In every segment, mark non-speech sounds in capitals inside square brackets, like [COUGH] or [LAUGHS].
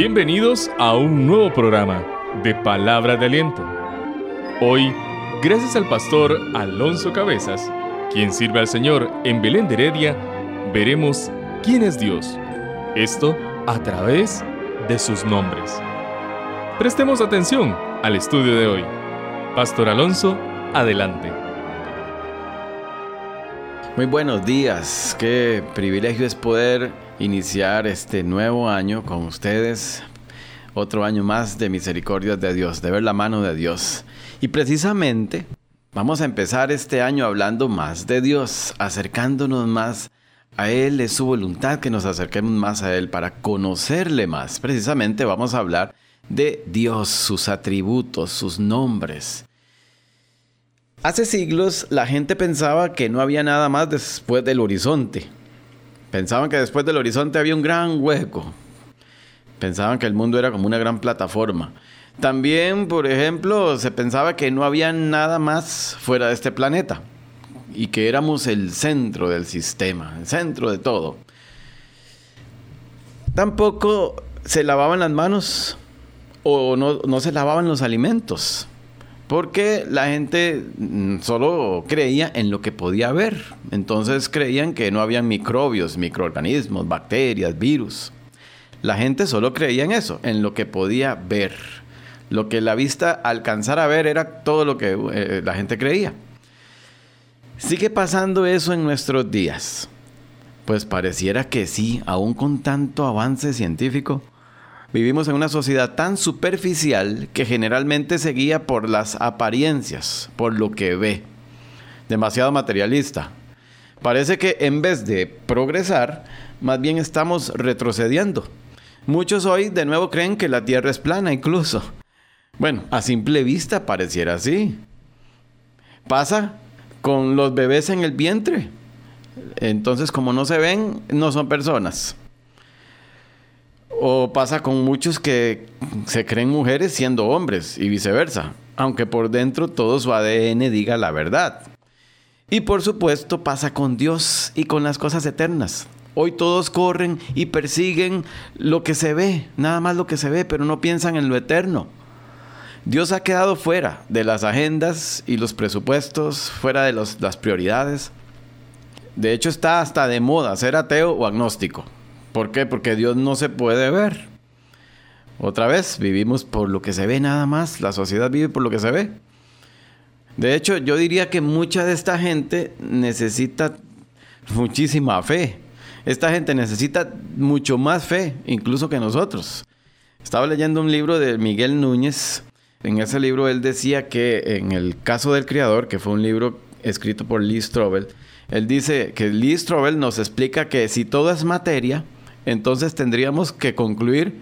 Bienvenidos a un nuevo programa de Palabra de Aliento. Hoy, gracias al pastor Alonso Cabezas, quien sirve al Señor en Belén de Heredia, veremos quién es Dios. Esto a través de sus nombres. Prestemos atención al estudio de hoy. Pastor Alonso, adelante. Muy buenos días, qué privilegio es poder iniciar este nuevo año con ustedes, otro año más de misericordias de Dios, de ver la mano de Dios. Y precisamente vamos a empezar este año hablando más de Dios, acercándonos más a Él, es su voluntad que nos acerquemos más a Él para conocerle más. Precisamente vamos a hablar de Dios, sus atributos, sus nombres. Hace siglos la gente pensaba que no había nada más después del horizonte. Pensaban que después del horizonte había un gran hueco. Pensaban que el mundo era como una gran plataforma. También, por ejemplo, se pensaba que no había nada más fuera de este planeta y que éramos el centro del sistema, el centro de todo. Tampoco se lavaban las manos o no, no se lavaban los alimentos porque la gente mm, solo creía en lo que podía ver. Entonces creían que no había microbios, microorganismos, bacterias, virus. La gente solo creía en eso, en lo que podía ver. Lo que la vista alcanzara a ver era todo lo que eh, la gente creía. ¿Sigue pasando eso en nuestros días? Pues pareciera que sí, aún con tanto avance científico. Vivimos en una sociedad tan superficial que generalmente se guía por las apariencias, por lo que ve. Demasiado materialista. Parece que en vez de progresar, más bien estamos retrocediendo. Muchos hoy de nuevo creen que la Tierra es plana incluso. Bueno, a simple vista pareciera así. Pasa con los bebés en el vientre. Entonces, como no se ven, no son personas. O pasa con muchos que se creen mujeres siendo hombres y viceversa, aunque por dentro todo su ADN diga la verdad. Y por supuesto pasa con Dios y con las cosas eternas. Hoy todos corren y persiguen lo que se ve, nada más lo que se ve, pero no piensan en lo eterno. Dios ha quedado fuera de las agendas y los presupuestos, fuera de las prioridades. De hecho está hasta de moda ser ateo o agnóstico. ¿Por qué? Porque Dios no se puede ver. Otra vez, vivimos por lo que se ve nada más. La sociedad vive por lo que se ve. De hecho, yo diría que mucha de esta gente necesita muchísima fe. Esta gente necesita mucho más fe, incluso que nosotros. Estaba leyendo un libro de Miguel Núñez. En ese libro él decía que en el caso del Creador, que fue un libro escrito por Lee Strobel, él dice que Lee Strobel nos explica que si todo es materia, entonces tendríamos que concluir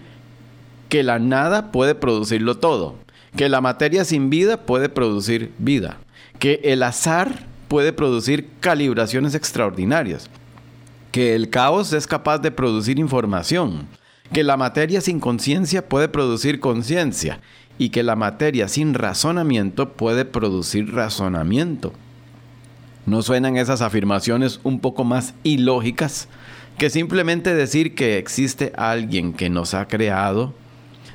que la nada puede producirlo todo, que la materia sin vida puede producir vida, que el azar puede producir calibraciones extraordinarias, que el caos es capaz de producir información, que la materia sin conciencia puede producir conciencia y que la materia sin razonamiento puede producir razonamiento. ¿No suenan esas afirmaciones un poco más ilógicas? Que simplemente decir que existe alguien que nos ha creado.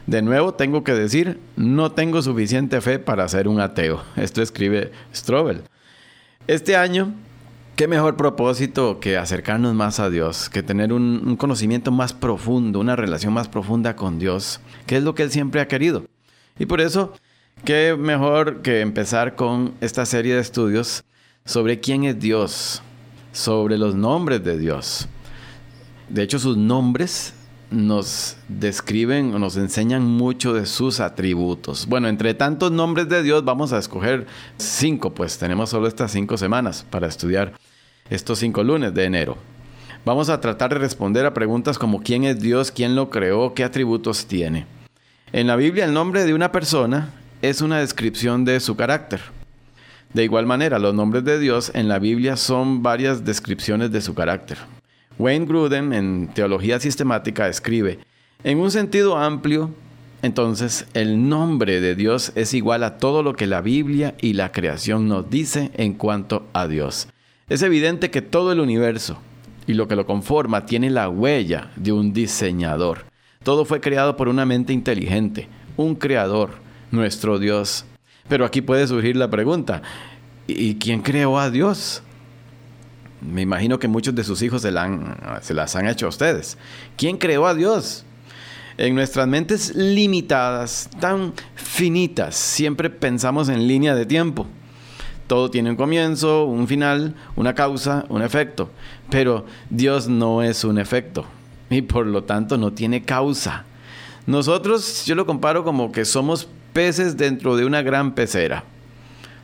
De nuevo tengo que decir, no tengo suficiente fe para ser un ateo. [LAUGHS] Esto escribe Strobel. Este año, qué mejor propósito que acercarnos más a Dios, que tener un, un conocimiento más profundo, una relación más profunda con Dios, que es lo que Él siempre ha querido. Y por eso, qué mejor que empezar con esta serie de estudios sobre quién es Dios, sobre los nombres de Dios. De hecho, sus nombres nos describen o nos enseñan mucho de sus atributos. Bueno, entre tantos nombres de Dios vamos a escoger cinco, pues tenemos solo estas cinco semanas para estudiar estos cinco lunes de enero. Vamos a tratar de responder a preguntas como quién es Dios, quién lo creó, qué atributos tiene. En la Biblia el nombre de una persona es una descripción de su carácter. De igual manera, los nombres de Dios en la Biblia son varias descripciones de su carácter. Wayne Gruden en Teología Sistemática escribe, en un sentido amplio, entonces el nombre de Dios es igual a todo lo que la Biblia y la creación nos dice en cuanto a Dios. Es evidente que todo el universo y lo que lo conforma tiene la huella de un diseñador. Todo fue creado por una mente inteligente, un creador, nuestro Dios. Pero aquí puede surgir la pregunta, ¿y quién creó a Dios? Me imagino que muchos de sus hijos se, las han hecho a ustedes. ¿Quién creó a Dios? En nuestras mentes limitadas, tan finitas, siempre pensamos en línea de tiempo. Todo tiene un comienzo, un final, una causa, un efecto. Pero Dios no es un efecto y por lo tanto no tiene causa. Nosotros, yo lo comparo como que somos peces dentro de una gran pecera.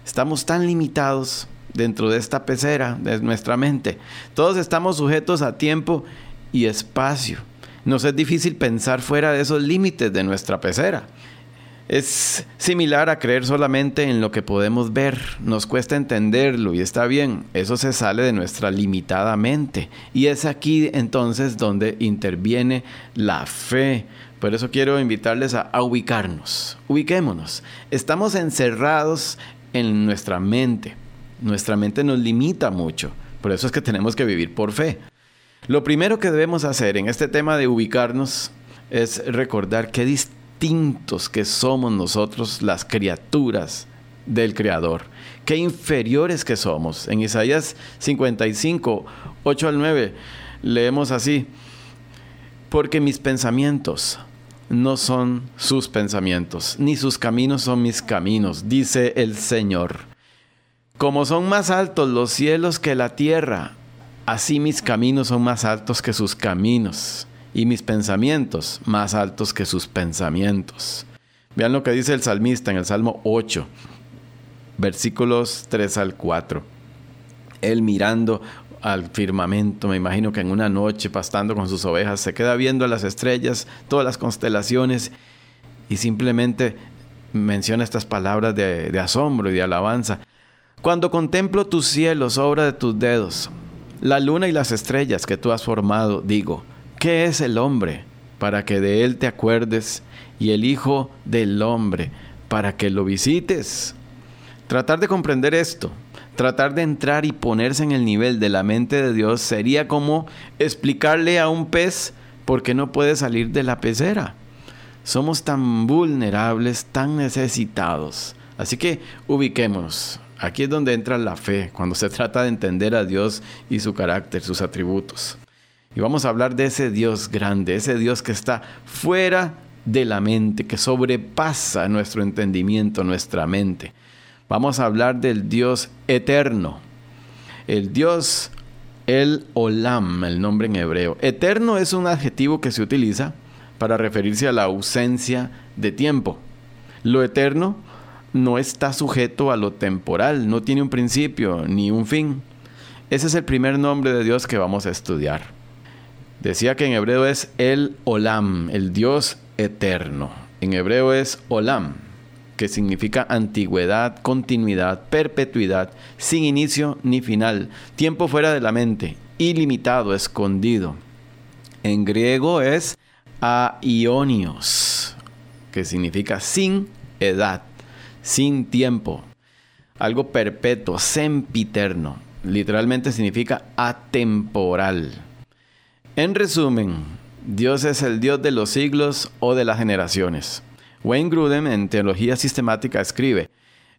Estamos tan limitados dentro de esta pecera de nuestra mente. Todos estamos sujetos a tiempo y espacio. Nos es difícil pensar fuera de esos límites de nuestra pecera. Es similar a creer solamente en lo que podemos ver. Nos cuesta entenderlo y está bien. Eso se sale de nuestra limitada mente. Y es aquí entonces donde interviene la fe. Por eso quiero invitarles a, a ubicarnos. Ubiquémonos. Estamos encerrados en nuestra mente. Nuestra mente nos limita mucho. Por eso es que tenemos que vivir por fe. Lo primero que debemos hacer en este tema de ubicarnos es recordar qué distintos que somos nosotros las criaturas del Creador. Qué inferiores que somos. En Isaías 55, 8 al 9, leemos así, porque mis pensamientos no son sus pensamientos, ni sus caminos son mis caminos, dice el Señor. Como son más altos los cielos que la tierra, Así mis caminos son más altos que sus caminos y mis pensamientos más altos que sus pensamientos. Vean lo que dice el salmista en el Salmo 8, versículos 3 al 4. Él mirando al firmamento, me imagino que en una noche pastando con sus ovejas, se queda viendo las estrellas, todas las constelaciones y simplemente menciona estas palabras de, de asombro y de alabanza. Cuando contemplo tus cielos, obra de tus dedos, la luna y las estrellas que tú has formado, digo, ¿qué es el hombre para que de él te acuerdes y el Hijo del hombre para que lo visites? Tratar de comprender esto, tratar de entrar y ponerse en el nivel de la mente de Dios sería como explicarle a un pez por qué no puede salir de la pecera. Somos tan vulnerables, tan necesitados. Así que ubiquémonos. Aquí es donde entra la fe, cuando se trata de entender a Dios y su carácter, sus atributos. Y vamos a hablar de ese Dios grande, ese Dios que está fuera de la mente, que sobrepasa nuestro entendimiento, nuestra mente. Vamos a hablar del Dios eterno, el Dios el Olam, el nombre en hebreo. Eterno es un adjetivo que se utiliza para referirse a la ausencia de tiempo. Lo eterno no está sujeto a lo temporal, no tiene un principio ni un fin. Ese es el primer nombre de Dios que vamos a estudiar. Decía que en hebreo es el Olam, el Dios eterno. En hebreo es Olam, que significa antigüedad, continuidad, perpetuidad, sin inicio ni final, tiempo fuera de la mente, ilimitado, escondido. En griego es aionios, que significa sin edad sin tiempo, algo perpetuo, sempiterno. Literalmente significa atemporal. En resumen, Dios es el Dios de los siglos o de las generaciones. Wayne Grudem en Teología Sistemática escribe,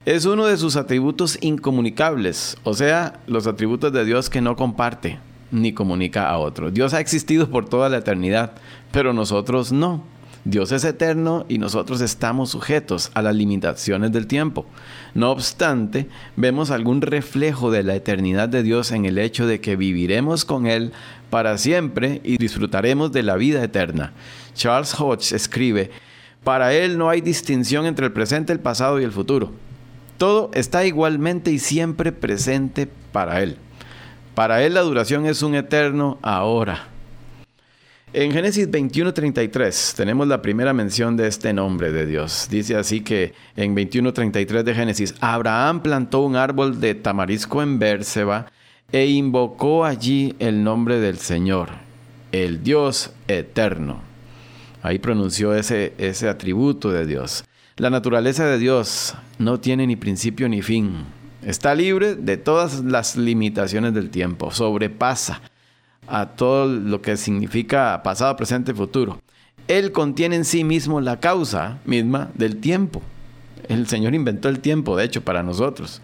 es uno de sus atributos incomunicables, o sea, los atributos de Dios que no comparte ni comunica a otros. Dios ha existido por toda la eternidad, pero nosotros no. Dios es eterno y nosotros estamos sujetos a las limitaciones del tiempo. No obstante, vemos algún reflejo de la eternidad de Dios en el hecho de que viviremos con Él para siempre y disfrutaremos de la vida eterna. Charles Hodge escribe, para Él no hay distinción entre el presente, el pasado y el futuro. Todo está igualmente y siempre presente para Él. Para Él la duración es un eterno ahora. En Génesis 21:33 tenemos la primera mención de este nombre de Dios. Dice así que en 21:33 de Génesis, Abraham plantó un árbol de tamarisco en Bérseba e invocó allí el nombre del Señor, el Dios eterno. Ahí pronunció ese, ese atributo de Dios. La naturaleza de Dios no tiene ni principio ni fin. Está libre de todas las limitaciones del tiempo, sobrepasa a todo lo que significa pasado, presente y futuro. Él contiene en sí mismo la causa misma del tiempo. El Señor inventó el tiempo, de hecho, para nosotros.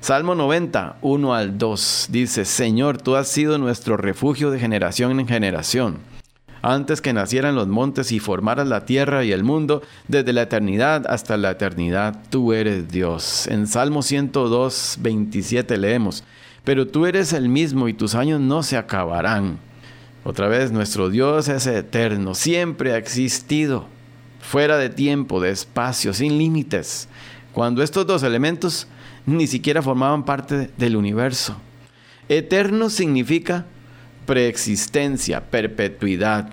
Salmo 90, 1 al 2 dice, Señor, tú has sido nuestro refugio de generación en generación. Antes que nacieran los montes y formaras la tierra y el mundo, desde la eternidad hasta la eternidad, tú eres Dios. En Salmo 102, 27 leemos, Pero tú eres el mismo y tus años no se acabarán. Otra vez, nuestro Dios es eterno, siempre ha existido, fuera de tiempo, de espacio, sin límites. Cuando estos dos elementos ni siquiera formaban parte del universo. Eterno significa preexistencia, perpetuidad.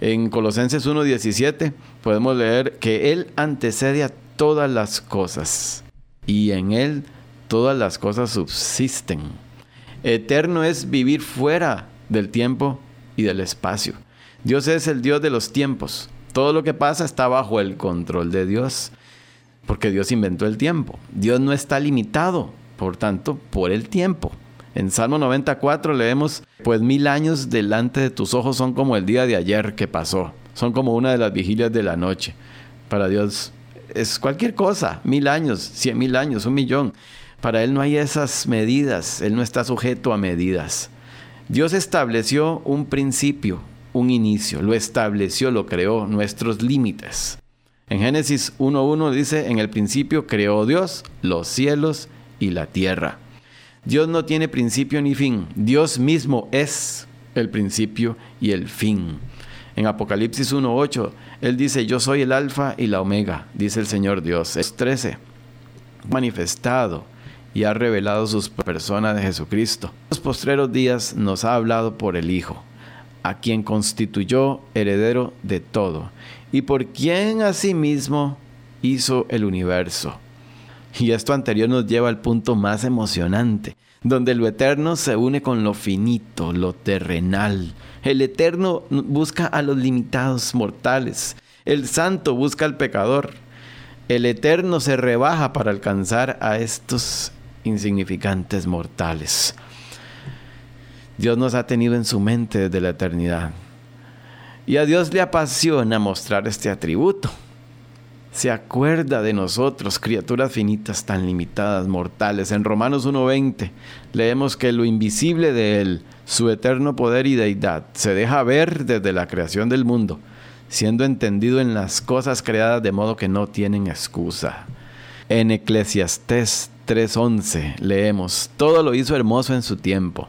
En Colosenses 1.17 podemos leer que Él antecede a todas las cosas y en Él todas las cosas subsisten. Eterno es vivir fuera del tiempo y del espacio. Dios es el Dios de los tiempos. Todo lo que pasa está bajo el control de Dios, porque Dios inventó el tiempo. Dios no está limitado, por tanto, por el tiempo. En Salmo 94 leemos, pues mil años delante de tus ojos son como el día de ayer que pasó, son como una de las vigilias de la noche. Para Dios es cualquier cosa, mil años, cien mil años, un millón. Para Él no hay esas medidas, Él no está sujeto a medidas. Dios estableció un principio, un inicio, lo estableció, lo creó, nuestros límites. En Génesis 1.1 dice, en el principio creó Dios los cielos y la tierra. Dios no tiene principio ni fin, Dios mismo es el principio y el fin. En Apocalipsis 1.8, Él dice, yo soy el alfa y la omega, dice el Señor Dios. Es 13, manifestado y ha revelado sus personas de Jesucristo. En los postreros días nos ha hablado por el Hijo, a quien constituyó heredero de todo, y por quien asimismo hizo el universo. Y esto anterior nos lleva al punto más emocionante, donde lo eterno se une con lo finito, lo terrenal. El eterno busca a los limitados mortales. El santo busca al pecador. El eterno se rebaja para alcanzar a estos insignificantes mortales. Dios nos ha tenido en su mente desde la eternidad. Y a Dios le apasiona mostrar este atributo. Se acuerda de nosotros, criaturas finitas tan limitadas, mortales. En Romanos 1.20 leemos que lo invisible de Él, su eterno poder y deidad, se deja ver desde la creación del mundo, siendo entendido en las cosas creadas de modo que no tienen excusa. En Eclesiastés 3:11 leemos, todo lo hizo hermoso en su tiempo.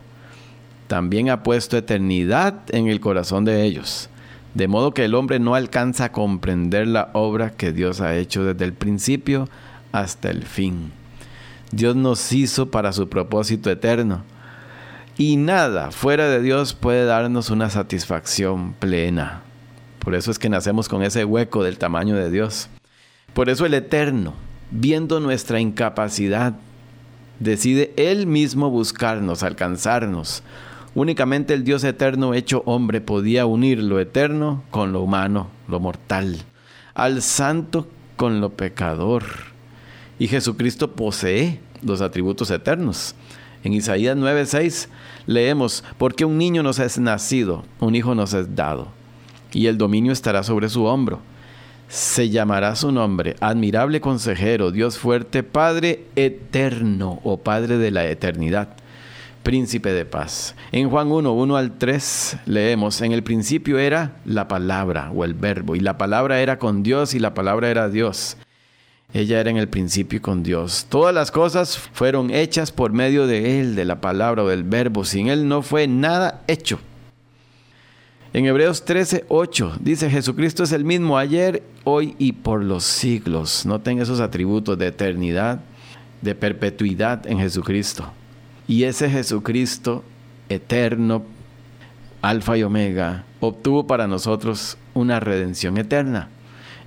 También ha puesto eternidad en el corazón de ellos, de modo que el hombre no alcanza a comprender la obra que Dios ha hecho desde el principio hasta el fin. Dios nos hizo para su propósito eterno, y nada fuera de Dios puede darnos una satisfacción plena. Por eso es que nacemos con ese hueco del tamaño de Dios. Por eso el eterno, viendo nuestra incapacidad, decide Él mismo buscarnos, alcanzarnos. Únicamente el Dios eterno hecho hombre podía unir lo eterno con lo humano, lo mortal, al santo con lo pecador. Y Jesucristo posee los atributos eternos. En Isaías 9:6 leemos, porque un niño nos es nacido, un hijo nos es dado, y el dominio estará sobre su hombro se llamará su nombre, admirable consejero, Dios fuerte, Padre eterno o Padre de la eternidad, príncipe de paz. En Juan 1, 1 al 3 leemos, en el principio era la palabra o el verbo, y la palabra era con Dios y la palabra era Dios. Ella era en el principio con Dios. Todas las cosas fueron hechas por medio de Él, de la palabra o del verbo. Sin Él no fue nada hecho. En Hebreos 13, 8 dice Jesucristo es el mismo ayer, hoy y por los siglos. Noten esos atributos de eternidad, de perpetuidad en Jesucristo. Y ese Jesucristo eterno, alfa y omega, obtuvo para nosotros una redención eterna.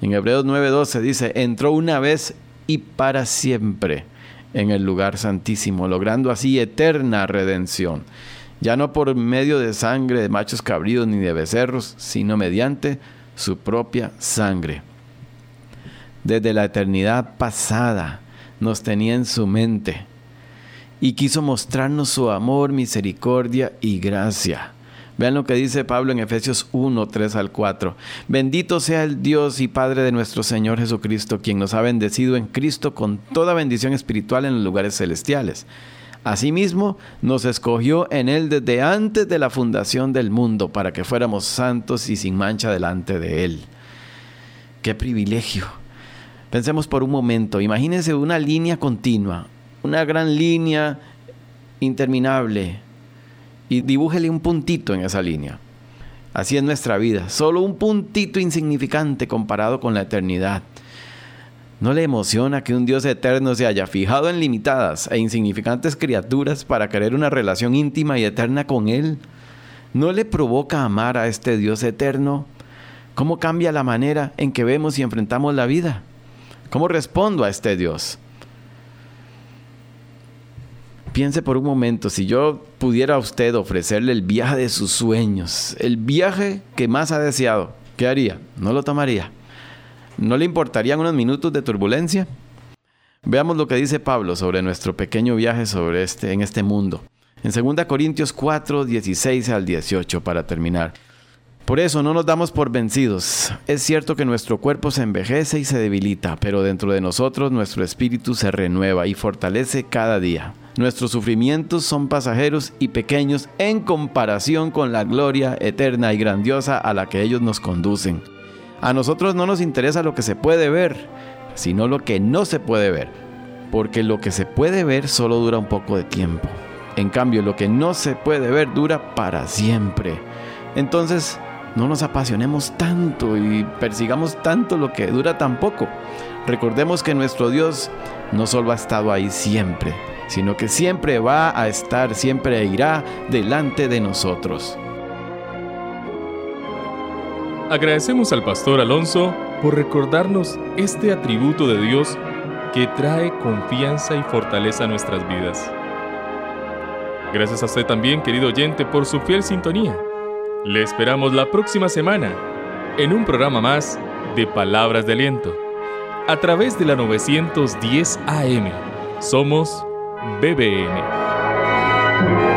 En Hebreos 9:12 dice, entró una vez y para siempre en el lugar santísimo, logrando así eterna redención ya no por medio de sangre de machos cabríos ni de becerros, sino mediante su propia sangre. Desde la eternidad pasada nos tenía en su mente y quiso mostrarnos su amor, misericordia y gracia, Vean lo que dice Pablo en Efesios 1, 3 al 4. Bendito sea el Dios y Padre de nuestro Señor Jesucristo, quien nos ha bendecido en Cristo con toda bendición espiritual en los lugares celestiales. Asimismo, nos escogió en Él desde antes de la fundación del mundo para que fuéramos santos y sin mancha delante de Él. ¡Qué privilegio! Pensemos por un momento, imagínense una línea continua, una gran línea interminable y dibújele un puntito en esa línea. Así es nuestra vida, solo un puntito insignificante comparado con la eternidad. ¿No le emociona que un Dios eterno se haya fijado en limitadas e insignificantes criaturas para querer una relación íntima y eterna con Él? ¿No le provoca amar a este Dios eterno? ¿Cómo cambia la manera en que vemos y enfrentamos la vida? ¿Cómo respondo a este Dios? Piense por un momento, si yo pudiera a usted ofrecerle el viaje de sus sueños, el viaje que más ha deseado, ¿qué haría? ¿No lo tomaría? ¿No le importarían unos minutos de turbulencia? Veamos lo que dice Pablo sobre nuestro pequeño viaje sobre este, en este mundo. En 2 Corintios 4, 16 al 18 para terminar. Por eso no nos damos por vencidos. Es cierto que nuestro cuerpo se envejece y se debilita, pero dentro de nosotros nuestro espíritu se renueva y fortalece cada día. Nuestros sufrimientos son pasajeros y pequeños en comparación con la gloria eterna y grandiosa a la que ellos nos conducen. A nosotros no nos interesa lo que se puede ver, sino lo que no se puede ver, porque lo que se puede ver solo dura un poco de tiempo. En cambio, lo que no se puede ver dura para siempre. Entonces, no nos apasionemos tanto y persigamos tanto lo que dura tan poco. Recordemos que nuestro Dios no solo ha estado ahí siempre, sino que siempre va a estar, siempre irá delante de nosotros. Agradecemos al pastor Alonso por recordarnos este atributo de Dios que trae confianza y fortaleza a nuestras vidas. Gracias a usted también, querido oyente, por su fiel sintonía. Le esperamos la próxima semana en un programa más de Palabras de Aliento a través de la 910 AM. Somos BBN.